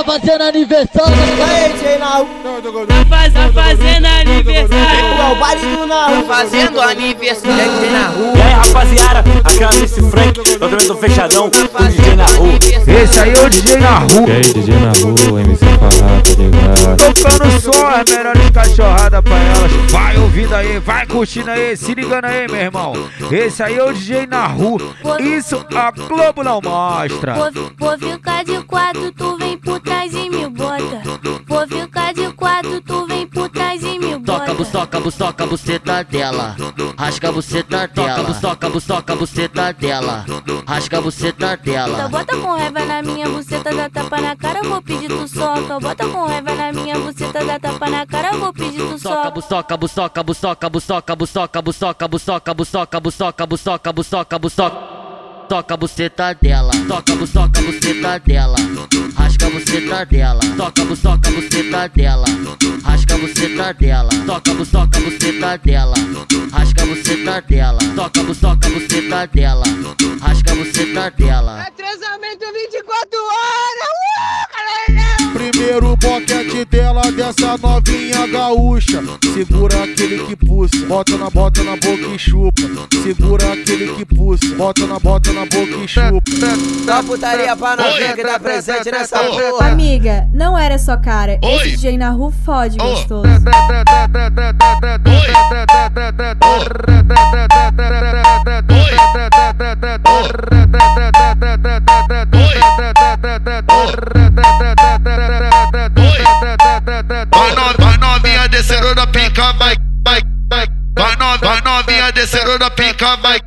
tá fazendo aniversário. Aí, DJ Nahu. Tá faz, fazendo aniversário. É o baile do Nahu. Fazendo aniversário. DJ Nahu. E aí rapaziada, aqui é o MC Frank, eu também tô fechadão com o DJ na rua. Esse aí é o DJ na rua. E aí, DJ na rua, MC Farrá, tá ligado? Tocando som, as melhores cachorradas pra elas. Vai ouvindo aí, vai curtindo aí, se ligando aí, meu irmão. Esse aí é o DJ na rua. Isso a Globo não mostra. Vou, vou ficar de quatro, tu por trás e me bota. Vou ficar de quatro, tu vem por trás e me bota. Toca, bustoca, bustoca, buceta dela. Rasga a buceta dela. Bustoca, bustoca, buceta dela. Rasga a buceta Então dela. bota com raiva na minha buceta, dá tapa na cara, vou pedir tu soca. Bota com raiva na minha buceta, dá tapa na cara, eu vou pedir tu soca. bustoca, bustoca, bustoca, bustoca, bustoca, bustoca, bustoca, bustoca, bustoca, bustoca, bustoca, bustoca. Toca a buceta dela, toca, bustoca, buceta dela, dela, toca toca tá dela, rasca buceta dela, toca toca tá dela, rasca buceta dela, toca toca buceta dela, rasca buceta dela. É 3 20 dessa novinha gaúcha. Segura aquele que pulsa, bota na bota na boca e chupa. Segura aquele que pulsa, bota na bota na boca e chupa. Dá putaria pra novinha que tá presente nessa porra. Amiga, não era só cara. Esse DJ na rua fode gostoso. descendo na pica, vai.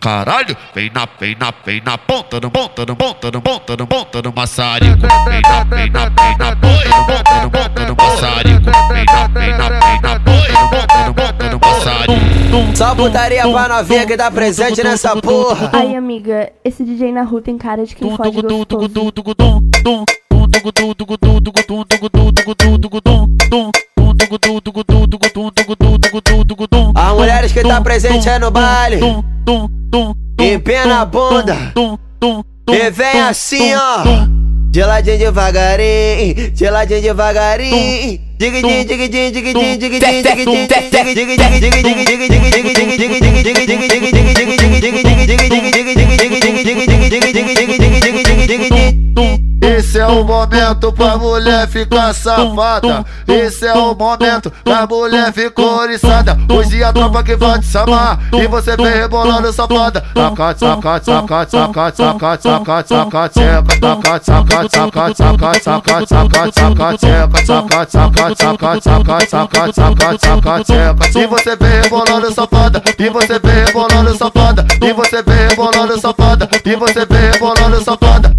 Caralho, vem na, vem na, vem na ponta, no ponta, no ponta, no ponta, no ponta, no maçarico. Vem na, vem na, vem na ponta, no ponta, no ponta, no maçarico. Vem na, vem na, vem na ponta, no ponta, no ponta, no maçarico. Só putaria pra novinha que tá presente nessa porra. Ai, amiga, esse DJ na rua tem cara de quem fode gostoso. As mulheres que tá presente é no baile. Empina a bunda. E vem assim, ó. De ladinho devagarinho, de ladinho devagarinho. Digidinho, digidinho, digidinho, digidinho, digidinho, Esse é o momento pra mulher ficar safada. Esse é o momento pra mulher ficar oriçada. Hoje a tropa que vai te chamar e você vem rebolando safada. Sacate, sacate, sacate, sacate, sacate, sacate, sacate. Sacate, sacate, sacate, sacate, sacate, sacate, sacate. Sacate, sacate, sacate, sacate, sacate, sacate, sacate. E você vem rebolando safada. E você vem rebolando safada. E você vem rebolando safada. E você vem rebolando safada.